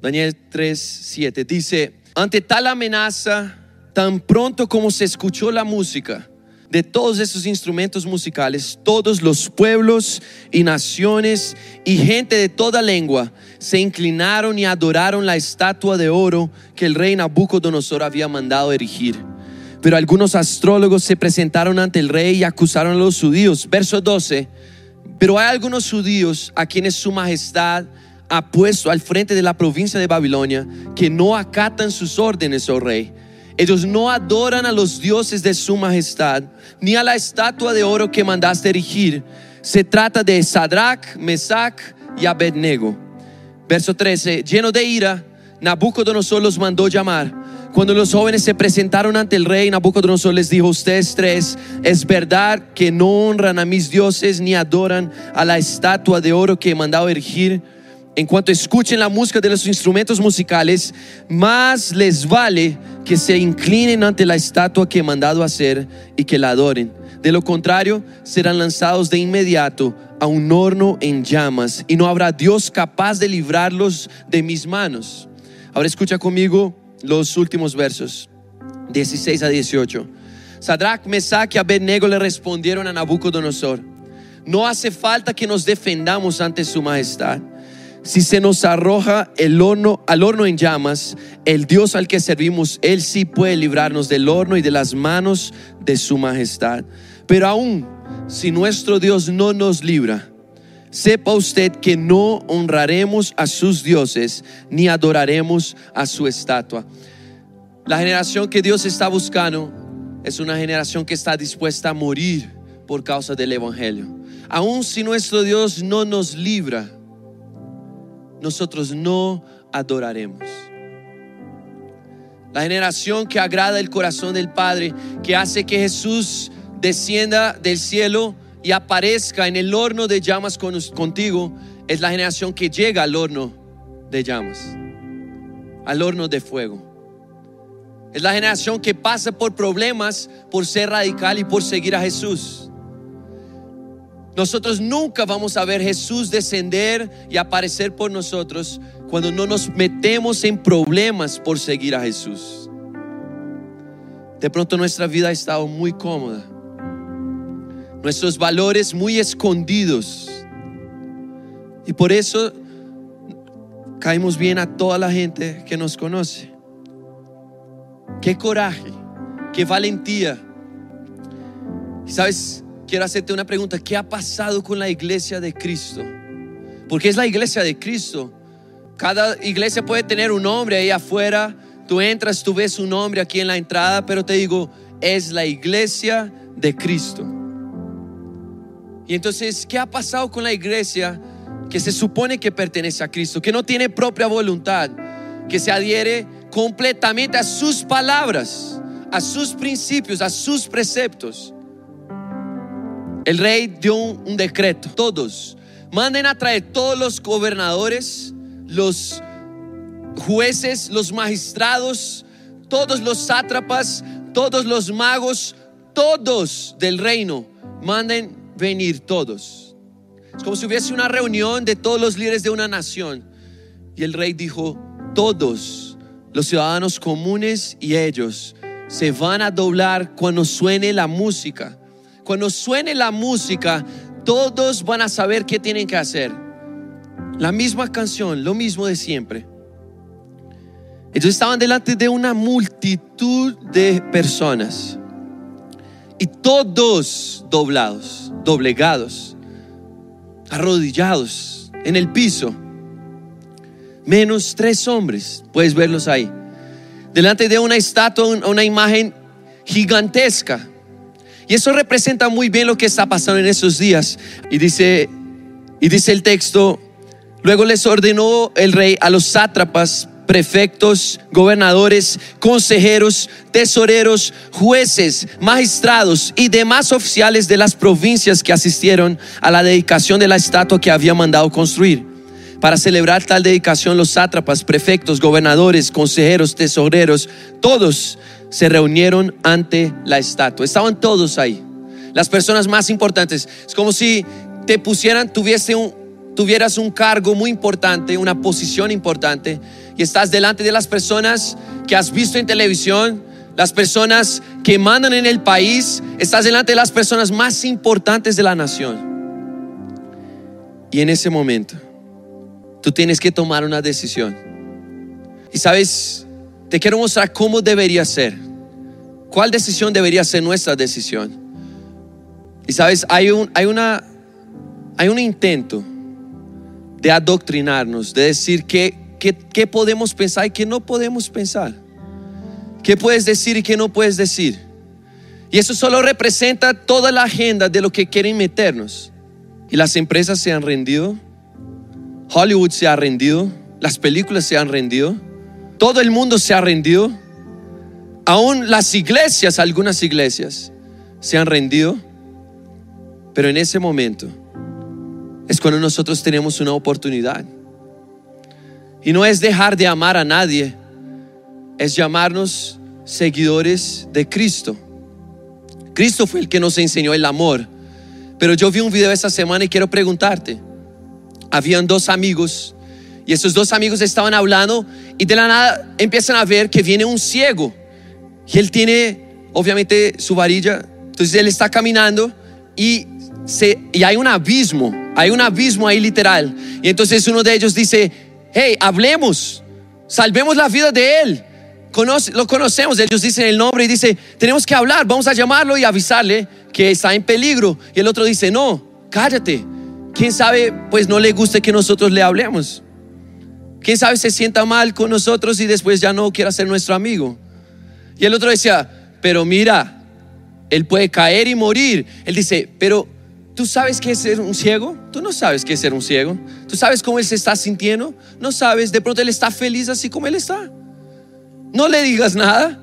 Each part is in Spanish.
Daniel 3, 7 dice, ante tal amenaza, tan pronto como se escuchó la música de todos esos instrumentos musicales, todos los pueblos y naciones y gente de toda lengua se inclinaron y adoraron la estatua de oro que el rey Nabucodonosor había mandado erigir. Pero algunos astrólogos se presentaron ante el rey y acusaron a los judíos. Verso 12. Pero hay algunos judíos a quienes su majestad ha puesto al frente de la provincia de Babilonia que no acatan sus órdenes, oh rey. Ellos no adoran a los dioses de su majestad, ni a la estatua de oro que mandaste erigir. Se trata de Sadrach, Mesach y Abednego. Verso 13, lleno de ira, Nabucodonosor los mandó llamar. Cuando los jóvenes se presentaron ante el rey, Nabucodonosor les dijo, ustedes tres, es verdad que no honran a mis dioses ni adoran a la estatua de oro que he mandado erigir. En cuanto escuchen la música de los instrumentos musicales, más les vale que se inclinen ante la estatua que he mandado hacer y que la adoren. De lo contrario, serán lanzados de inmediato a un horno en llamas y no habrá Dios capaz de librarlos de mis manos. Ahora escucha conmigo los últimos versos, 16 a 18. Sadrach, Mesach y Abednego le respondieron a Nabucodonosor, no hace falta que nos defendamos ante su majestad si se nos arroja el horno, al horno en llamas, el Dios al que servimos, Él sí puede librarnos del horno y de las manos de su majestad. Pero aún si nuestro Dios no nos libra, sepa usted que no honraremos a sus dioses ni adoraremos a su estatua. La generación que Dios está buscando es una generación que está dispuesta a morir por causa del Evangelio. Aún si nuestro Dios no nos libra, nosotros no adoraremos. La generación que agrada el corazón del Padre, que hace que Jesús descienda del cielo y aparezca en el horno de llamas contigo, es la generación que llega al horno de llamas, al horno de fuego. Es la generación que pasa por problemas por ser radical y por seguir a Jesús. Nosotros nunca vamos a ver Jesús descender y aparecer por nosotros cuando no nos metemos en problemas por seguir a Jesús. De pronto nuestra vida ha estado muy cómoda. Nuestros valores muy escondidos. Y por eso caemos bien a toda la gente que nos conoce. Qué coraje, qué valentía. ¿Sabes? Quiero hacerte una pregunta. ¿Qué ha pasado con la iglesia de Cristo? Porque es la iglesia de Cristo. Cada iglesia puede tener un nombre ahí afuera. Tú entras, tú ves un nombre aquí en la entrada, pero te digo, es la iglesia de Cristo. Y entonces, ¿qué ha pasado con la iglesia que se supone que pertenece a Cristo, que no tiene propia voluntad, que se adhiere completamente a sus palabras, a sus principios, a sus preceptos? El rey dio un, decreto, todos, manden a traer todos los gobernadores, los jueces, los magistrados, todos los sátrapas, todos los magos, todos del reino, manden venir todos. Es como si hubiese una reunión de todos los líderes de una nación. Y el rey dijo, todos los ciudadanos comunes y ellos se van a doblar cuando suene la música cuando suene la música, todos van a saber qué tienen que hacer. La misma canción, lo mismo de siempre. Ellos estaban delante de una multitud de personas y todos doblados, doblegados, arrodillados en el piso, menos tres hombres, puedes verlos ahí, delante de una estatua, una imagen gigantesca y eso representa muy bien lo que está pasando en esos días. Y dice, y dice el texto, luego les ordenó el rey a los sátrapas, prefectos, gobernadores, consejeros, tesoreros, jueces, magistrados y demás oficiales de las provincias que asistieron a la dedicación de la estatua que había mandado construir. Para celebrar tal dedicación, los sátrapas, prefectos, gobernadores, consejeros, tesoreros, todos se reunieron ante la estatua. Estaban todos ahí. Las personas más importantes. Es como si te pusieran, tuviese un, tuvieras un cargo muy importante, una posición importante, y estás delante de las personas que has visto en televisión, las personas que mandan en el país, estás delante de las personas más importantes de la nación. Y en ese momento, tú tienes que tomar una decisión. Y sabes, te quiero mostrar cómo debería ser. ¿Cuál decisión debería ser nuestra decisión? Y sabes, hay un, hay una, hay un intento de adoctrinarnos, de decir qué, qué podemos pensar y qué no podemos pensar. ¿Qué puedes decir y qué no puedes decir? Y eso solo representa toda la agenda de lo que quieren meternos. Y las empresas se han rendido, Hollywood se ha rendido, las películas se han rendido, todo el mundo se ha rendido, aún las iglesias, algunas iglesias, se han rendido. Pero en ese momento es cuando nosotros tenemos una oportunidad. Y no es dejar de amar a nadie, es llamarnos seguidores de Cristo. Cristo fue el que nos enseñó el amor. Pero yo vi un video esta semana y quiero preguntarte. Habían dos amigos y esos dos amigos estaban hablando y de la nada empiezan a ver que viene un ciego. Y él tiene, obviamente, su varilla. Entonces él está caminando y, se, y hay un abismo. Hay un abismo ahí literal. Y entonces uno de ellos dice, hey, hablemos. Salvemos la vida de él lo conocemos, ellos dicen el nombre y dice, tenemos que hablar, vamos a llamarlo y avisarle que está en peligro. Y el otro dice, no, cállate. ¿Quién sabe, pues no le guste que nosotros le hablemos? ¿Quién sabe se sienta mal con nosotros y después ya no quiera ser nuestro amigo? Y el otro decía, pero mira, él puede caer y morir. Él dice, pero ¿tú sabes qué es ser un ciego? Tú no sabes qué es ser un ciego. ¿Tú sabes cómo él se está sintiendo? No sabes. De pronto él está feliz así como él está. No le digas nada,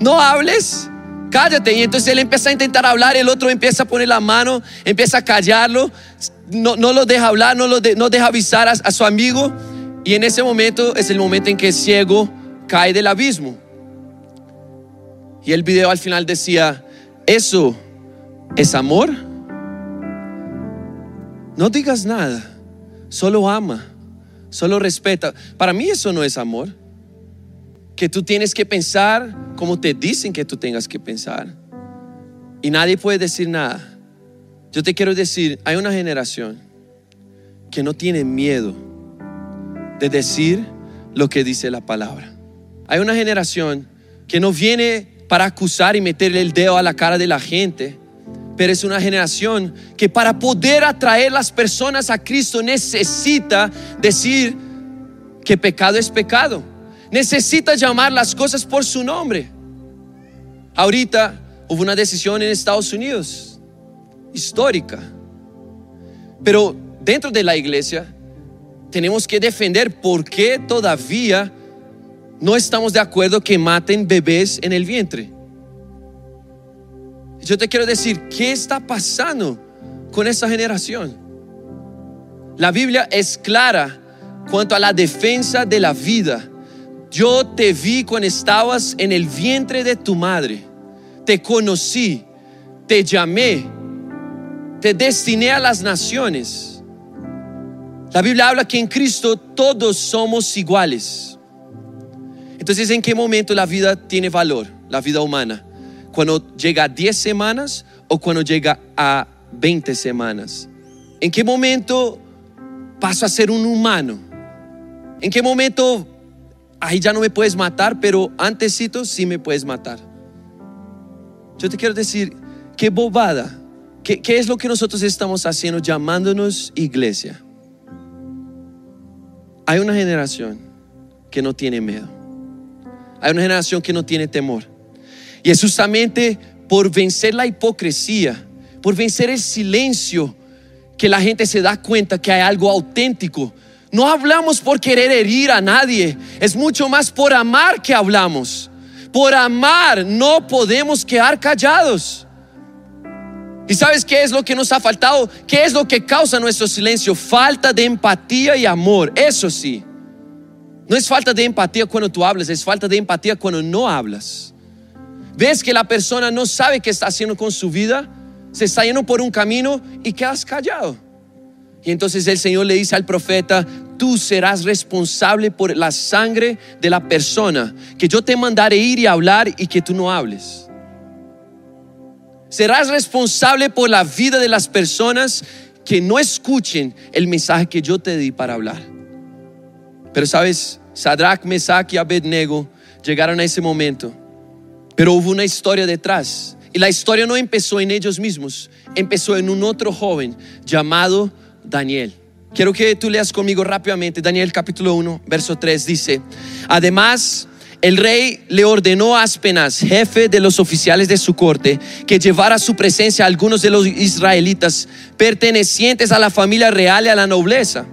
no hables, cállate. Y entonces él empieza a intentar hablar, el otro empieza a poner la mano, empieza a callarlo, no, no lo deja hablar, no, lo no deja avisar a, a su amigo. Y en ese momento es el momento en que el ciego cae del abismo. Y el video al final decía, ¿eso es amor? No digas nada, solo ama, solo respeta. Para mí eso no es amor que tú tienes que pensar como te dicen que tú tengas que pensar. Y nadie puede decir nada. Yo te quiero decir, hay una generación que no tiene miedo de decir lo que dice la palabra. Hay una generación que no viene para acusar y meterle el dedo a la cara de la gente, pero es una generación que para poder atraer las personas a Cristo necesita decir que pecado es pecado necesita llamar las cosas por su nombre. Ahorita hubo una decisión en Estados Unidos, histórica. Pero dentro de la iglesia tenemos que defender por qué todavía no estamos de acuerdo que maten bebés en el vientre. Yo te quiero decir, ¿qué está pasando con esa generación? La Biblia es clara cuanto a la defensa de la vida yo te vi cuando estabas en el vientre de tu madre. Te conocí, te llamé, te destiné a las naciones. La Biblia habla que en Cristo todos somos iguales. Entonces, ¿en qué momento la vida tiene valor, la vida humana? Cuando llega a 10 semanas o cuando llega a 20 semanas. ¿En qué momento paso a ser un humano? ¿En qué momento ahí ya no me puedes matar, pero antesito sí me puedes matar. Yo te quiero decir, qué bobada, ¿Qué, ¿qué, es lo que nosotros estamos haciendo llamándonos iglesia? Hay una generación que no tiene miedo. Hay una generación que no tiene temor. Y es justamente por vencer la hipocresía, por vencer el silencio, que la gente se da cuenta que hay algo auténtico no hablamos por querer herir a nadie, es mucho más por amar que hablamos. Por amar no podemos quedar callados. ¿Y sabes qué es lo que nos ha faltado? ¿Qué es lo que causa nuestro silencio? Falta de empatía y amor. Eso sí. No es falta de empatía cuando tú hablas, es falta de empatía cuando no hablas. Ves que la persona no sabe qué está haciendo con su vida, se está yendo por un camino y quedas callado. Y entonces el Señor le dice al profeta, tú serás responsable por la sangre de la persona que yo te mandaré ir y hablar y que tú no hables. Serás responsable por la vida de las personas que no escuchen el mensaje que yo te di para hablar. Pero sabes, Sadrach, Mesach y Abednego llegaron a ese momento, pero hubo una historia detrás. Y la historia no empezó en ellos mismos, empezó en un otro joven llamado Daniel. Quiero que tú leas conmigo rápidamente Daniel capítulo 1, verso 3 dice, además el rey le ordenó a Aspenaz, jefe de los oficiales de su corte, que llevara a su presencia a algunos de los israelitas pertenecientes a la familia real y a la nobleza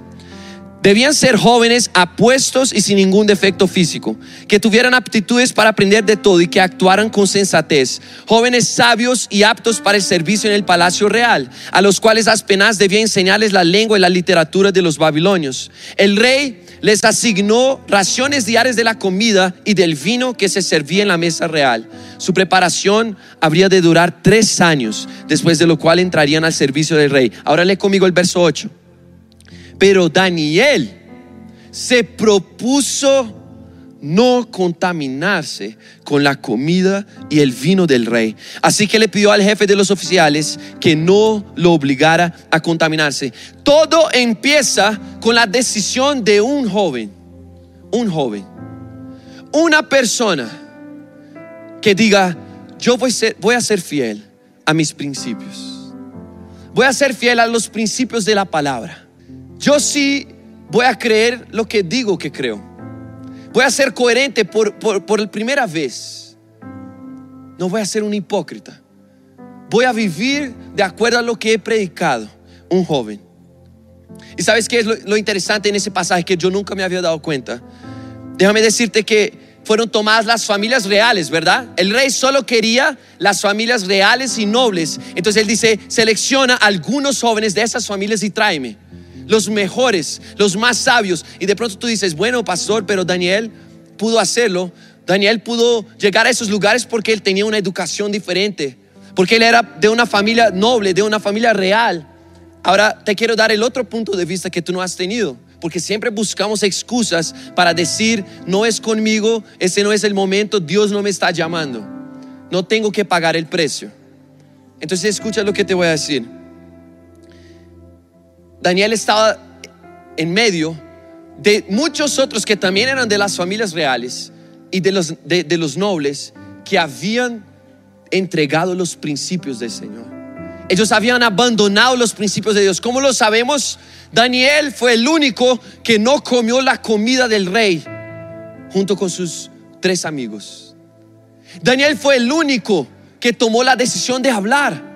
Debían ser jóvenes apuestos y sin ningún defecto físico, que tuvieran aptitudes para aprender de todo y que actuaran con sensatez, jóvenes sabios y aptos para el servicio en el palacio real, a los cuales Aspenaz debía enseñarles la lengua y la literatura de los babilonios. El rey les asignó raciones diarias de la comida y del vino que se servía en la mesa real. Su preparación habría de durar tres años, después de lo cual entrarían al servicio del rey. Ahora lee conmigo el verso 8. Pero Daniel se propuso no contaminarse con la comida y el vino del rey. Así que le pidió al jefe de los oficiales que no lo obligara a contaminarse. Todo empieza con la decisión de un joven, un joven, una persona que diga, yo voy a ser, voy a ser fiel a mis principios. Voy a ser fiel a los principios de la palabra. Yo sí voy a creer lo que digo que creo. Voy a ser coherente por, por, primera vez. No voy a ser un hipócrita. Voy a vivir de acuerdo a lo que he predicado. Un joven. Y sabes qué es lo, lo, interesante en ese pasaje que yo nunca me había dado cuenta. Déjame decirte que fueron tomadas las familias reales, ¿verdad? El rey solo quería las familias reales y nobles. Entonces él dice, selecciona algunos jóvenes de esas familias y tráeme los mejores, los más sabios. Y de pronto tú dices, bueno, pastor, pero Daniel pudo hacerlo. Daniel pudo llegar a esos lugares porque él tenía una educación diferente, porque él era de una familia noble, de una familia real. Ahora te quiero dar el otro punto de vista que tú no has tenido, porque siempre buscamos excusas para decir, no es conmigo, ese no es el momento, Dios no me está llamando, no tengo que pagar el precio. Entonces escucha lo que te voy a decir. Daniel estaba en medio de muchos otros que también eran de las familias reales y de los, de, los nobles que habían entregado los principios del Señor. Ellos habían abandonado los principios de Dios. ¿Cómo lo sabemos? Daniel fue el único que no comió la comida del rey junto con sus tres amigos. Daniel fue el único que tomó la decisión de hablar.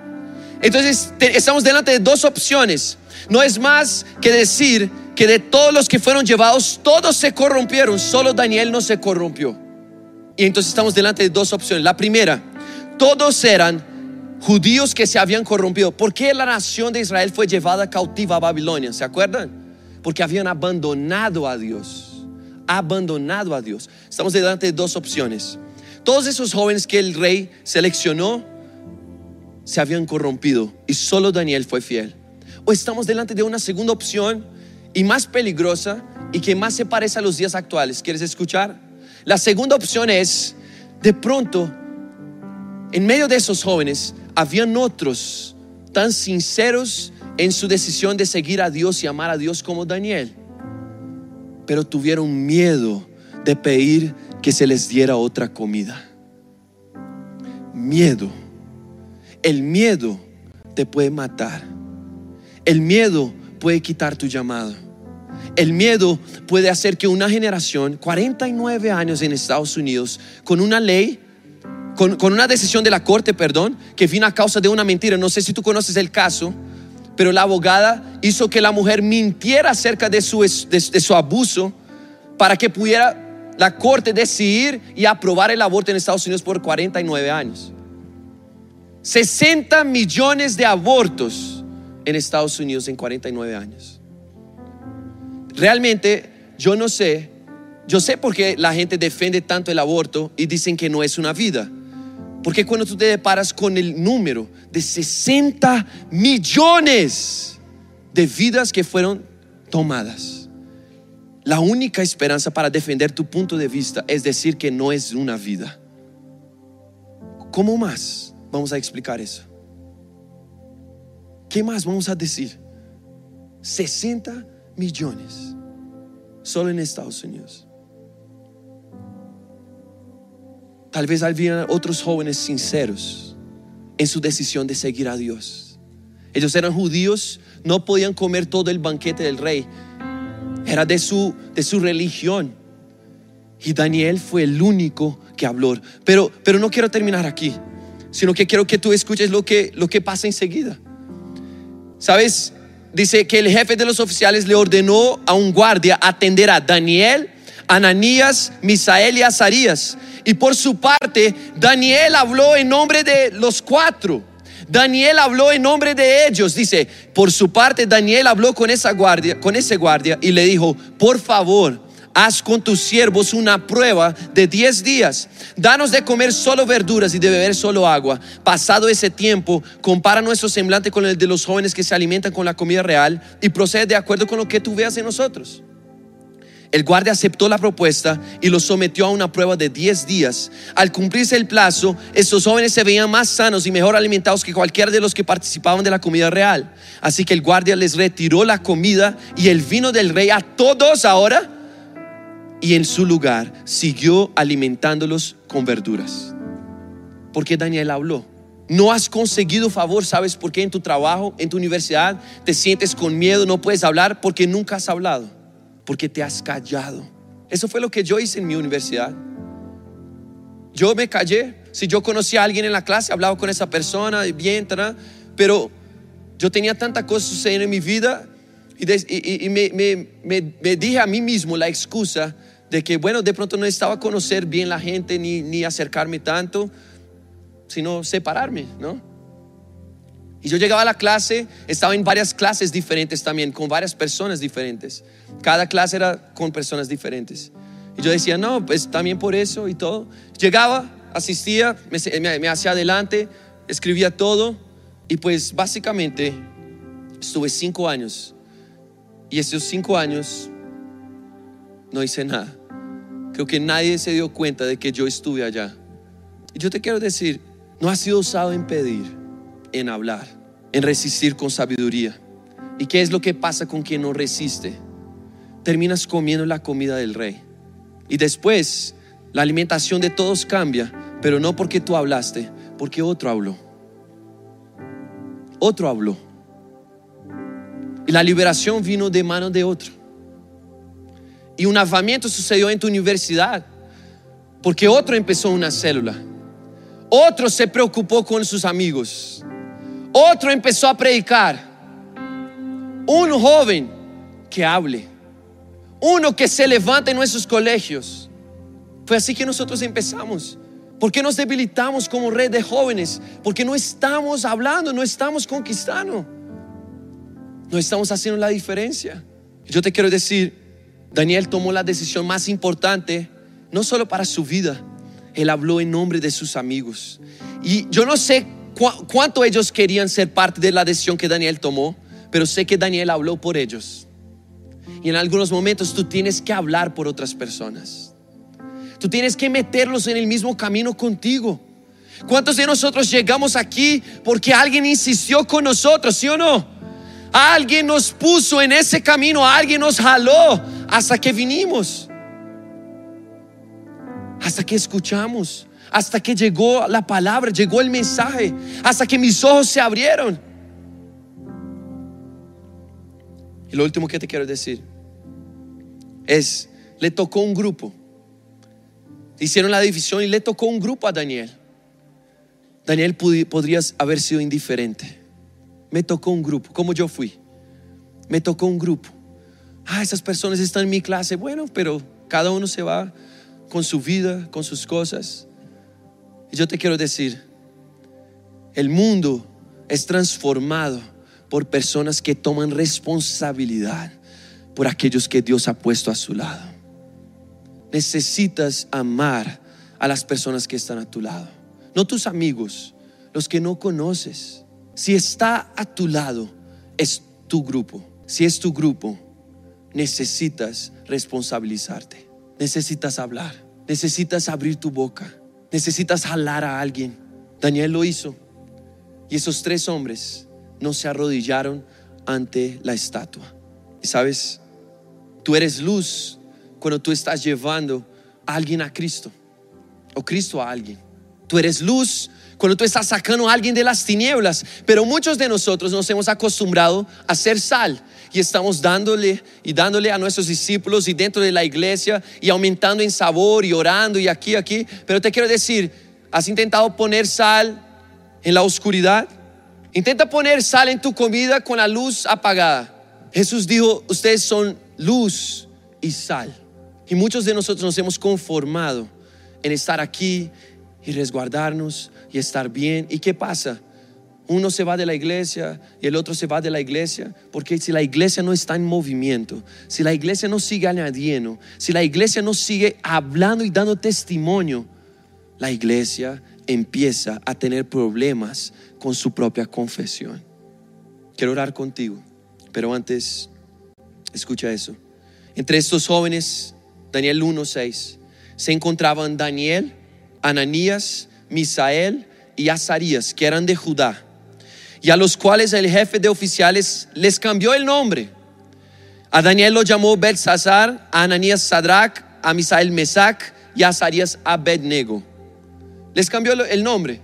Entonces estamos delante de dos opciones. No es más que decir que de todos los que fueron llevados, todos se corrompieron, solo Daniel no se corrompió. Y entonces estamos delante de dos opciones. La primera, todos eran judíos que se habían corrompido. ¿Por qué la nación de Israel fue llevada cautiva a Babilonia? ¿Se acuerdan? Porque habían abandonado a Dios. Abandonado a Dios. Estamos delante de dos opciones. Todos esos jóvenes que el rey seleccionó se habían corrompido y solo Daniel fue fiel o estamos delante de una segunda opción y más peligrosa y que más se parece a los días actuales. ¿Quieres escuchar? La segunda opción es, de pronto, en medio de esos jóvenes, habían otros tan sinceros en su decisión de seguir a Dios y amar a Dios como Daniel, pero tuvieron miedo de pedir que se les diera otra comida. Miedo. El miedo te puede matar. El miedo puede quitar tu llamado. El miedo puede hacer que una generación, 49 años en Estados Unidos, con una ley, con, una decisión de la corte, perdón, que vino a causa de una mentira. No sé si tú conoces el caso, pero la abogada hizo que la mujer mintiera acerca de su, de su abuso para que pudiera la corte decidir y aprobar el aborto en Estados Unidos por 49 años. 60 millones de abortos en Estados Unidos en 49 años. Realmente yo no sé, yo sé por qué la gente defiende tanto el aborto y dicen que no es una vida. Porque cuando tú te deparas con el número de 60 millones de vidas que fueron tomadas. La única esperanza para defender tu punto de vista es decir que no es una vida. ¿Cómo más vamos a explicar eso? ¿Qué más vamos a decir? 60 millones solo en Estados Unidos. Tal vez había otros jóvenes sinceros en su decisión de seguir a Dios. Ellos eran judíos, no podían comer todo el banquete del rey. Era de su, de su religión. Y Daniel fue el único que habló. Pero, pero no quiero terminar aquí, sino que quiero que tú escuches lo que, lo que pasa enseguida. ¿Sabes? Dice que el jefe de los oficiales le ordenó a un guardia atender a Daniel, Ananías, Misael y Azarías. Y por su parte, Daniel habló en nombre de los cuatro. Daniel habló en nombre de ellos. Dice, por su parte, Daniel habló con esa guardia, con ese guardia y le dijo, por favor, haz con tus siervos una prueba de 10 días. Danos de comer solo verduras y de beber solo agua. Pasado ese tiempo, compara nuestro semblante con el de los jóvenes que se alimentan con la comida real y procede de acuerdo con lo que tú veas en nosotros. El guardia aceptó la propuesta y los sometió a una prueba de 10 días. Al cumplirse el plazo, estos jóvenes se veían más sanos y mejor alimentados que cualquiera de los que participaban de la comida real. Así que el guardia les retiró la comida y el vino del rey a todos ahora y en su lugar siguió alimentándolos con verduras. Porque Daniel habló. No has conseguido favor, ¿sabes por qué? En tu trabajo, en tu universidad, te sientes con miedo, no puedes hablar porque nunca has hablado porque te has callado. Eso fue lo que yo hice en mi universidad. Yo me callé. Si yo conocía a alguien en la clase, hablaba con esa persona, bien, pero yo tenía tanta cosa sucediendo en mi vida y, me, dije a mí mismo la excusa de que, bueno, de pronto no estaba conocer bien la gente ni, ni acercarme tanto, sino separarme, ¿no? Y yo llegaba a la clase, estaba en varias clases diferentes también, con varias personas diferentes. Cada clase era con personas diferentes. Y yo decía, no, pues también por eso y todo. Llegaba, asistía, me, hacía adelante, escribía todo. Y pues básicamente estuve cinco años. Y esos cinco años no hice nada. Creo que nadie se dio cuenta de que yo estuve allá. Y yo te quiero decir, no ha sido usado en pedir, en hablar, en resistir con sabiduría. ¿Y qué es lo que pasa con quien no resiste? terminas comiendo la comida del rey. Y después la alimentación de todos cambia, pero no porque tú hablaste, porque otro habló. Otro habló. Y la liberación vino de manos de otro. Y un avamiento sucedió en tu universidad, porque otro empezó una célula. Otro se preocupó con sus amigos. Otro empezó a predicar. Un joven que hable uno que se levanta en nuestros colegios. Fue así que nosotros empezamos. ¿Por qué nos debilitamos como red de jóvenes? Porque no estamos hablando, no estamos conquistando. No estamos haciendo la diferencia. Yo te quiero decir, Daniel tomó la decisión más importante, no solo para su vida, él habló en nombre de sus amigos. Y yo no sé cuánto ellos querían ser parte de la decisión que Daniel tomó, pero sé que Daniel habló por ellos. Y en algunos momentos tú tienes que hablar por otras personas. Tú tienes que meterlos en el mismo camino contigo. ¿Cuántos de nosotros llegamos aquí porque alguien insistió con nosotros, sí o no? Alguien nos puso en ese camino, alguien nos jaló hasta que vinimos. Hasta que escuchamos, hasta que llegó la palabra, llegó el mensaje, hasta que mis ojos se abrieron. Y lo último que te quiero decir es, le tocó un grupo. Hicieron la división y le tocó un grupo a Daniel. Daniel podría haber sido indiferente. Me tocó un grupo, como yo fui. Me tocó un grupo. Ah, esas personas están en mi clase. Bueno, pero cada uno se va con su vida, con sus cosas. Y yo te quiero decir, el mundo es transformado por personas que toman responsabilidad por aquellos que Dios ha puesto a su lado. Necesitas amar a las personas que están a tu lado, no tus amigos, los que no conoces. Si está a tu lado, es tu grupo. Si es tu grupo, necesitas responsabilizarte. Necesitas hablar. Necesitas abrir tu boca. Necesitas jalar a alguien. Daniel lo hizo. Y esos tres hombres no se arrodillaron ante la estatua. Y sabes, tú eres luz cuando tú estás llevando a alguien a Cristo o Cristo a alguien. Tú eres luz cuando tú estás sacando a alguien de las tinieblas. Pero muchos de nosotros nos hemos acostumbrado a ser sal y estamos dándole y dándole a nuestros discípulos y dentro de la iglesia y aumentando en sabor y orando y aquí, aquí. Pero te quiero decir, ¿has intentado poner sal en la oscuridad? Intenta poner sal en tu comida con la luz apagada. Jesús dijo, ustedes son luz y sal. Y muchos de nosotros nos hemos conformado en estar aquí y resguardarnos y estar bien. ¿Y qué pasa? Uno se va de la iglesia y el otro se va de la iglesia, porque si la iglesia no está en movimiento, si la iglesia no sigue añadiendo, si la iglesia no sigue hablando y dando testimonio, la iglesia empieza a tener problemas con su propia confesión. Quiero orar contigo, pero antes, escucha eso. Entre estos jóvenes, Daniel 1.6, se encontraban Daniel, Ananías, Misael y Azarías, que eran de Judá, y a los cuales el jefe de oficiales les cambió el nombre. A Daniel lo llamó Belsasar, a Ananías Sadrach, a Misael Mesac y a Azarías Abednego. Les cambió el nombre.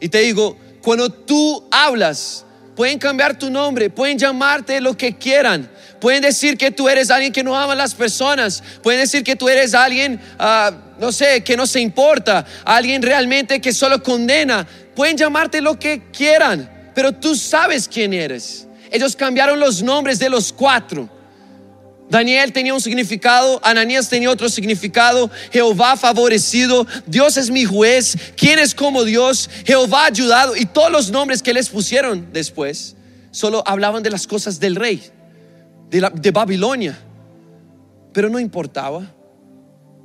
Y te digo, cuando tú hablas, pueden cambiar tu nombre, pueden llamarte lo que quieran, Pueden decir que tú eres alguien que no ama a las personas. Pueden decir que tú eres alguien, ah, no sé, que no se importa. Alguien realmente que solo condena. Pueden llamarte lo que quieran, pero tú sabes quién eres. Ellos cambiaron los nombres de los cuatro. Daniel tenía un significado, Ananías tenía otro significado, Jehová favorecido, Dios es mi juez, ¿quién es como Dios? Jehová ayudado y todos los nombres que les pusieron después solo hablaban de las cosas del rey de, Babilonia. Pero no importaba.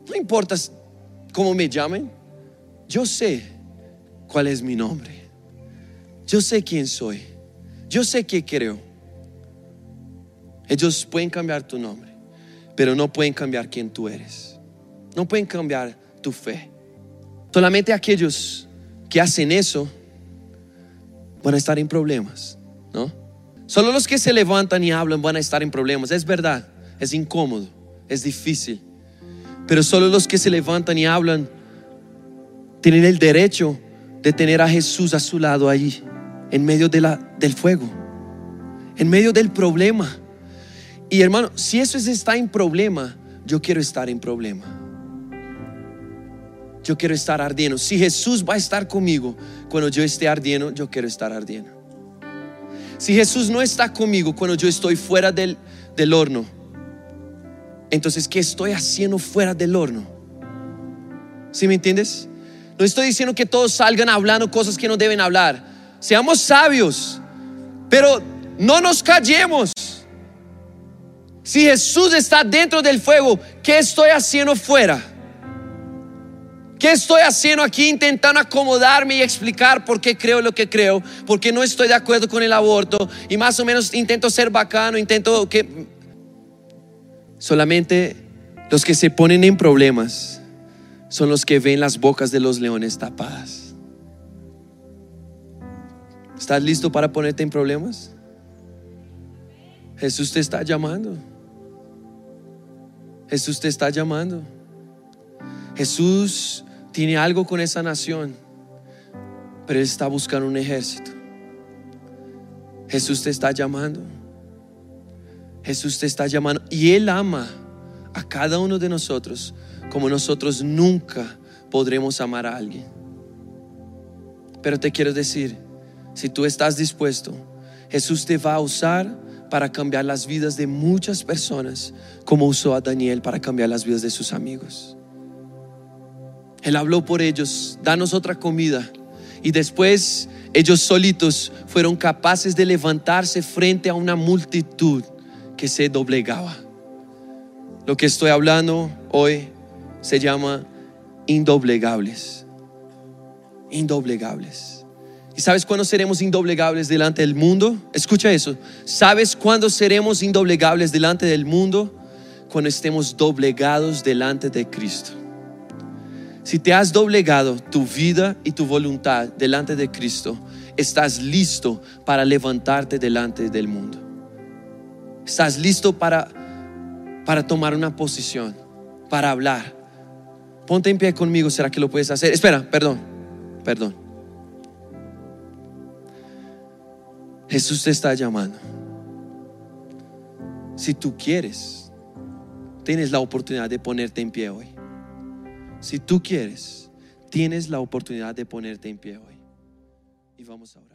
No importa cómo me llamen. Yo sé cuál es mi nombre. Yo sé quién soy. Yo sé qué creo. Ellos pueden cambiar tu nombre, pero no pueden cambiar quién tú eres. No pueden cambiar tu fe. Solamente aquellos que hacen eso van a estar en problemas, ¿no? Solo los que se levantan y hablan van a estar en problemas. Es verdad, es incómodo, es difícil. Pero solo los que se levantan y hablan tienen el derecho de tener a Jesús a su lado allí, en medio del fuego, en medio del problema. Y hermano, si eso es, está en problema, yo quiero estar en problema. Yo quiero estar ardiendo. Si Jesús va a estar conmigo cuando yo esté ardiendo, yo quiero estar ardiendo. Si Jesús no está conmigo cuando yo estoy fuera del, del horno, entonces, ¿qué estoy haciendo fuera del horno? ¿Sí me entiendes? No estoy diciendo que todos salgan hablando cosas que no deben hablar. Seamos sabios, pero no nos callemos. Si Jesús está dentro del fuego, ¿qué estoy haciendo fuera? ¿Qué estoy haciendo aquí intentando acomodarme y explicar por qué creo lo que creo? Porque no estoy de acuerdo con el aborto y más o menos intento ser bacano, intento que... Solamente los que se ponen en problemas son los que ven las bocas de los leones tapadas. ¿Estás listo para ponerte en problemas? Jesús te está llamando. Jesús te está llamando. Jesús tiene algo con esa nación, pero Él está buscando un ejército. Jesús te está llamando. Jesús te está llamando y Él ama a cada uno de nosotros como nosotros nunca podremos amar a alguien. Pero te quiero decir, si tú estás dispuesto, Jesús te va a usar para cambiar las vidas de muchas personas, como usó a Daniel para cambiar las vidas de sus amigos. Él habló por ellos, danos otra comida. Y después ellos solitos fueron capaces de levantarse frente a una multitud que se doblegaba. Lo que estoy hablando hoy se llama indoblegables. Indoblegables. ¿Y sabes cuándo seremos indoblegables delante del mundo? Escucha eso. ¿Sabes cuándo seremos indoblegables delante del mundo? Cuando estemos doblegados delante de Cristo. Si te has doblegado tu vida y tu voluntad delante de Cristo, estás listo para levantarte delante del mundo. Estás listo para, para tomar una posición, para hablar. Ponte en pie conmigo, ¿será que lo puedes hacer? Espera, perdón, perdón. Jesús te está llamando. Si tú quieres, tienes la oportunidad de ponerte en pie hoy. Si tú quieres, tienes la oportunidad de ponerte en pie hoy. Y vamos a orar.